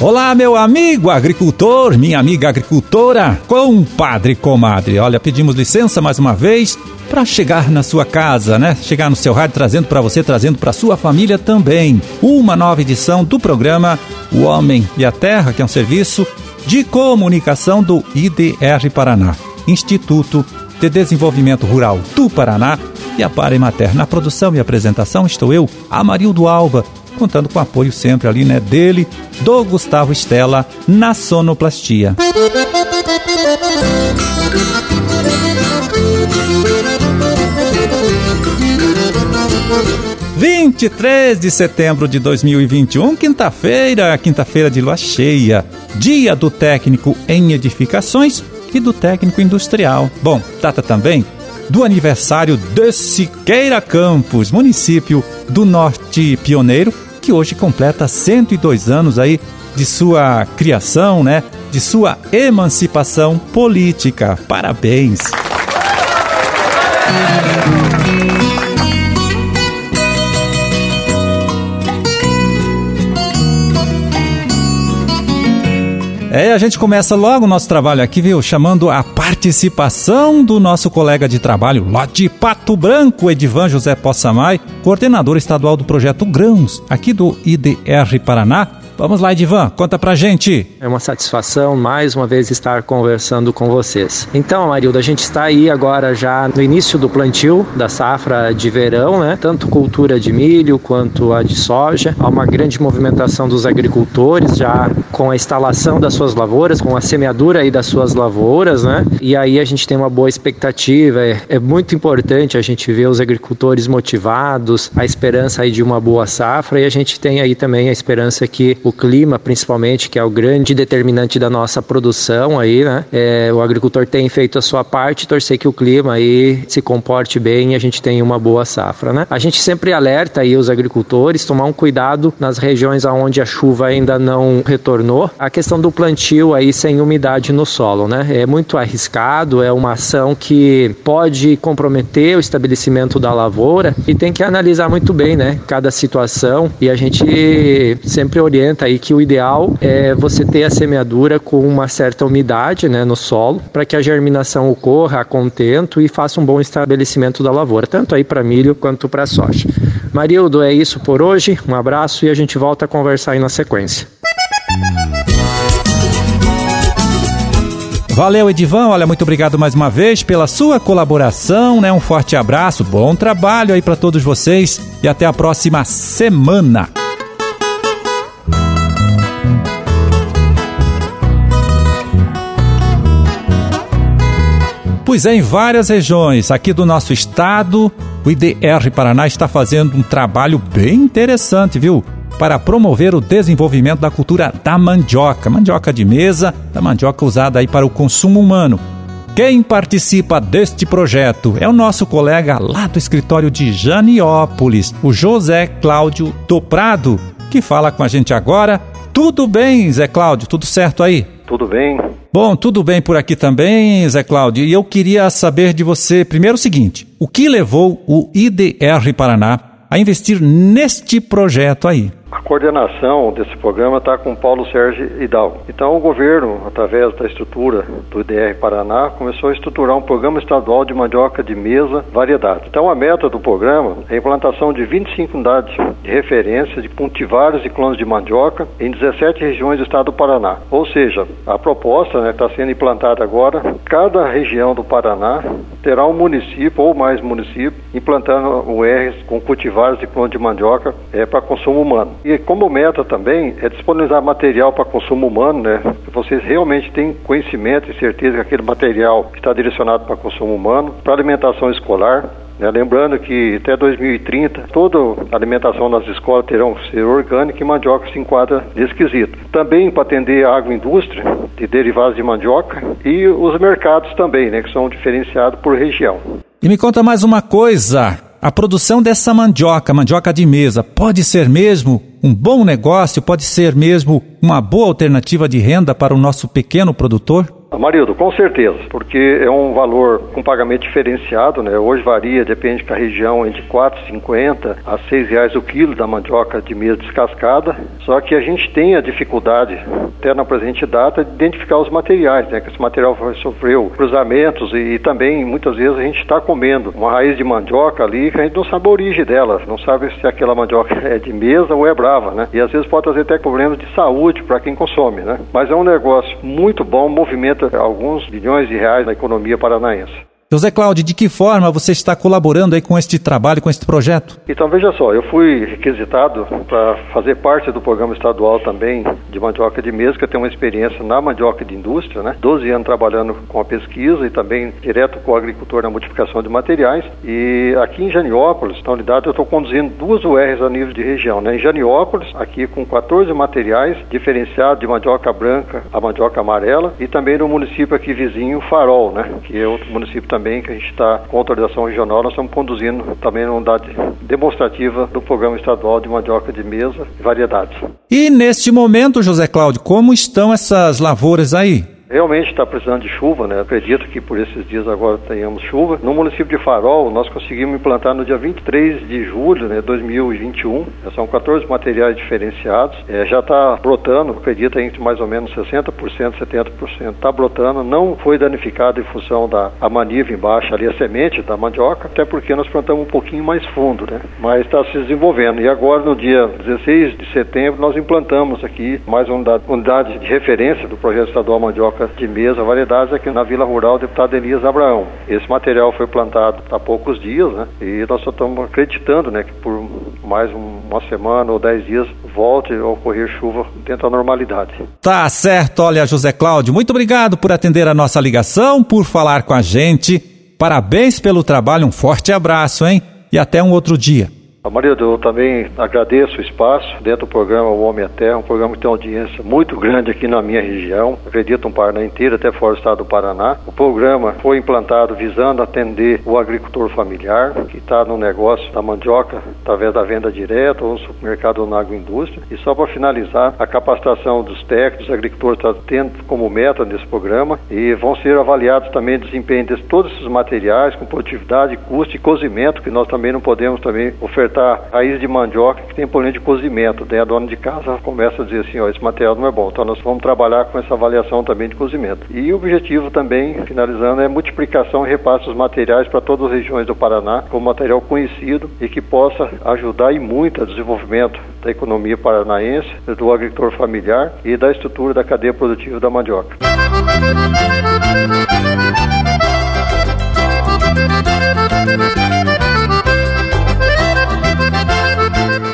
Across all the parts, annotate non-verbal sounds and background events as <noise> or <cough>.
Olá, meu amigo agricultor, minha amiga agricultora, compadre, comadre. Olha, pedimos licença mais uma vez para chegar na sua casa, né? Chegar no seu rádio trazendo para você, trazendo para sua família também uma nova edição do programa O Homem e a Terra, que é um serviço de comunicação do IDR Paraná, Instituto de Desenvolvimento Rural do Paraná e a Para Mater. Na produção e apresentação estou eu, Amarildo Alba, contando com o apoio sempre ali, né, dele, do Gustavo Estela, na sonoplastia. E três de setembro de 2021, quinta-feira, quinta-feira de lua cheia, dia do técnico em edificações e do técnico industrial. Bom, data também do aniversário de Siqueira Campos, município do Norte Pioneiro, que hoje completa 102 anos aí de sua criação, né? De sua emancipação política. Parabéns! É, a gente começa logo o nosso trabalho aqui, viu? Chamando a participação do nosso colega de trabalho lá de Pato Branco, Edivan José Possamay, coordenador estadual do projeto Grãos, aqui do IDR Paraná, Vamos lá, Edivan, conta pra gente. É uma satisfação mais uma vez estar conversando com vocês. Então, Marilda, a gente está aí agora já no início do plantio da safra de verão, né? Tanto cultura de milho quanto a de soja. Há uma grande movimentação dos agricultores já com a instalação das suas lavouras, com a semeadura aí das suas lavouras, né? E aí a gente tem uma boa expectativa. É, é muito importante a gente ver os agricultores motivados, a esperança aí de uma boa safra e a gente tem aí também a esperança que o clima, principalmente, que é o grande determinante da nossa produção aí, né? É, o agricultor tem feito a sua parte, torcer que o clima aí se comporte bem e a gente tenha uma boa safra, né? A gente sempre alerta aí os agricultores tomar um cuidado nas regiões onde a chuva ainda não retornou. A questão do plantio aí sem umidade no solo, né? É muito arriscado, é uma ação que pode comprometer o estabelecimento da lavoura e tem que analisar muito bem, né? Cada situação e a gente sempre orienta aí que o ideal é você ter a semeadura com uma certa umidade né, no solo, para que a germinação ocorra a contento e faça um bom estabelecimento da lavoura, tanto aí para milho quanto para soja. Marildo, é isso por hoje. Um abraço e a gente volta a conversar aí na sequência. Valeu, Edivan. Olha, muito obrigado mais uma vez pela sua colaboração, né? Um forte abraço, bom trabalho aí para todos vocês e até a próxima semana. Pois é, em várias regiões aqui do nosso estado, o IDR Paraná está fazendo um trabalho bem interessante, viu? Para promover o desenvolvimento da cultura da mandioca, mandioca de mesa, da mandioca usada aí para o consumo humano. Quem participa deste projeto é o nosso colega lá do escritório de Janiópolis, o José Cláudio do Prado, que fala com a gente agora. Tudo bem, Zé Cláudio? Tudo certo aí? Tudo bem. Bom, tudo bem por aqui também, Zé Cláudio. E eu queria saber de você primeiro o seguinte: o que levou o IDR Paraná a investir neste projeto aí? Coordenação desse programa está com Paulo Sérgio Hidalgo. Então, o governo, através da estrutura do IDR Paraná, começou a estruturar um programa estadual de mandioca de mesa variedade. Então, a meta do programa é a implantação de 25 unidades de referência de cultivares e clones de mandioca em 17 regiões do estado do Paraná. Ou seja, a proposta está né, sendo implantada agora. Cada região do Paraná terá um município ou mais municípios implantando R com cultivares e clones de mandioca é, para consumo humano. E como meta também é disponibilizar material para consumo humano, né? Vocês realmente têm conhecimento e certeza que aquele material está direcionado para consumo humano, para alimentação escolar, né? Lembrando que até 2030 toda a alimentação nas escolas terão que ser orgânica e mandioca se enquadra nesse quesito. Também para atender a agroindústria de derivados de mandioca e os mercados também, né, que são diferenciados por região. E me conta mais uma coisa. A produção dessa mandioca, mandioca de mesa, pode ser mesmo um bom negócio, pode ser mesmo uma boa alternativa de renda para o nosso pequeno produtor? Marildo, com certeza, porque é um valor com pagamento diferenciado, né? Hoje varia, depende da região, entre R$ 4,50 a R$ reais o quilo da mandioca de mesa descascada. Só que a gente tem a dificuldade, até na presente data, de identificar os materiais, né? Que esse material sofreu cruzamentos e, e também, muitas vezes, a gente está comendo uma raiz de mandioca ali que a gente não sabe a origem dela, não sabe se aquela mandioca <laughs> é de mesa ou é brava, né? E às vezes pode trazer até problemas de saúde para quem consome, né? Mas é um negócio muito bom, movimento movimenta alguns bilhões de reais na economia paranaense. José Cláudio, de que forma você está colaborando aí com este trabalho, com este projeto? Então, veja só, eu fui requisitado para fazer parte do programa estadual também de mandioca de mesa, que eu tenho uma experiência na mandioca de indústria, né? 12 anos trabalhando com a pesquisa e também direto com o agricultor na modificação de materiais. E aqui em Janiópolis, na unidade, eu estou conduzindo duas URs a nível de região, né? Em Janiópolis, aqui com 14 materiais diferenciados de mandioca branca a mandioca amarela e também no município aqui vizinho, Farol, né? Que é outro município também também que a gente está com autorização regional, nós estamos conduzindo também uma unidade demonstrativa do programa estadual de mandioca de mesa e variedades. E neste momento, José Cláudio, como estão essas lavouras aí? Realmente está precisando de chuva, né? Acredito que por esses dias agora tenhamos chuva. No município de Farol, nós conseguimos implantar no dia 23 de julho, né, 2021. São 14 materiais diferenciados. É, já está brotando, acredito entre mais ou menos 60%, 70%. Está brotando, não foi danificado em função da a maniva embaixo ali, a semente da mandioca, até porque nós plantamos um pouquinho mais fundo, né? Mas está se desenvolvendo. E agora, no dia 16 de setembro, nós implantamos aqui mais uma unidade, unidade de referência do projeto estadual Mandioca de mesa, variedades aqui na Vila Rural Deputado Elias Abraão. Esse material foi plantado há poucos dias, né? E nós só estamos acreditando, né, que por mais uma semana ou dez dias volte a ocorrer chuva dentro da normalidade. Tá certo, olha, José Cláudio, muito obrigado por atender a nossa ligação, por falar com a gente. Parabéns pelo trabalho, um forte abraço, hein? E até um outro dia. Marido, eu também agradeço o espaço dentro do programa O Homem à Terra, um programa que tem audiência muito grande aqui na minha região, acredito um Paraná inteiro, até fora do estado do Paraná. O programa foi implantado visando atender o agricultor familiar, que está no negócio da mandioca, através da venda direta ou no supermercado ou na agroindústria. E só para finalizar, a capacitação dos técnicos, dos agricultores está tendo como meta nesse programa e vão ser avaliados também o desempenho de todos esses materiais, com produtividade, custo e cozimento, que nós também não podemos também ofertar raiz de mandioca que tem problema de cozimento. Daí a dona de casa começa a dizer assim, ó, esse material não é bom. Então nós vamos trabalhar com essa avaliação também de cozimento. E o objetivo também, finalizando, é multiplicação e repasse dos materiais para todas as regiões do Paraná, com material conhecido e que possa ajudar e muito ao desenvolvimento da economia paranaense, do agricultor familiar e da estrutura da cadeia produtiva da mandioca.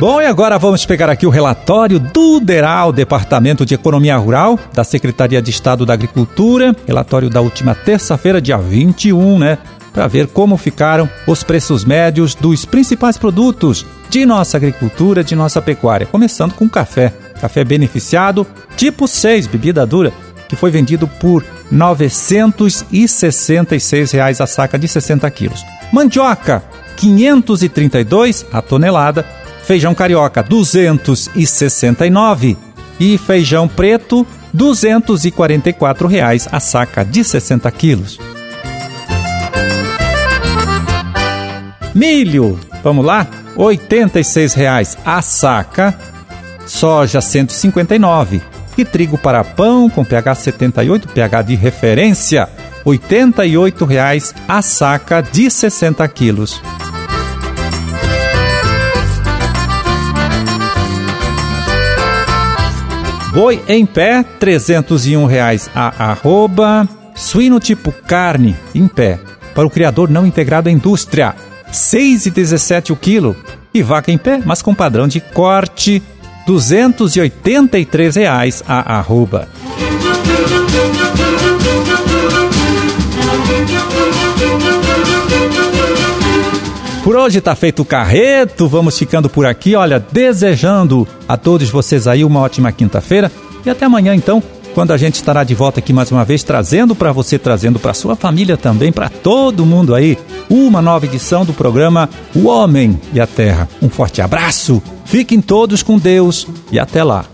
Bom, e agora vamos pegar aqui o relatório do DERAL, Departamento de Economia Rural, da Secretaria de Estado da Agricultura, relatório da última terça-feira, dia 21, né? Para ver como ficaram os preços médios dos principais produtos de nossa agricultura, de nossa pecuária. Começando com café. Café beneficiado, tipo 6, bebida dura, que foi vendido por 966 reais a saca de 60 quilos. Mandioca, 532 a tonelada feijão carioca 269 e feijão preto 244 reais a saca de 60 quilos. Milho, vamos lá, 86 reais a saca, soja 159 e trigo para pão com pH 78, pH de referência, 88 reais a saca de 60 quilos. Boi em pé, 301 reais a arroba. Suíno tipo carne em pé, para o criador não integrado à indústria, R$ 6,17 o quilo. E vaca em pé, mas com padrão de corte, 283 reais a arroba. Por hoje está feito o carreto, vamos ficando por aqui, olha, desejando a todos vocês aí uma ótima quinta-feira e até amanhã então, quando a gente estará de volta aqui mais uma vez trazendo para você, trazendo para sua família também, para todo mundo aí, uma nova edição do programa O Homem e a Terra. Um forte abraço, fiquem todos com Deus e até lá.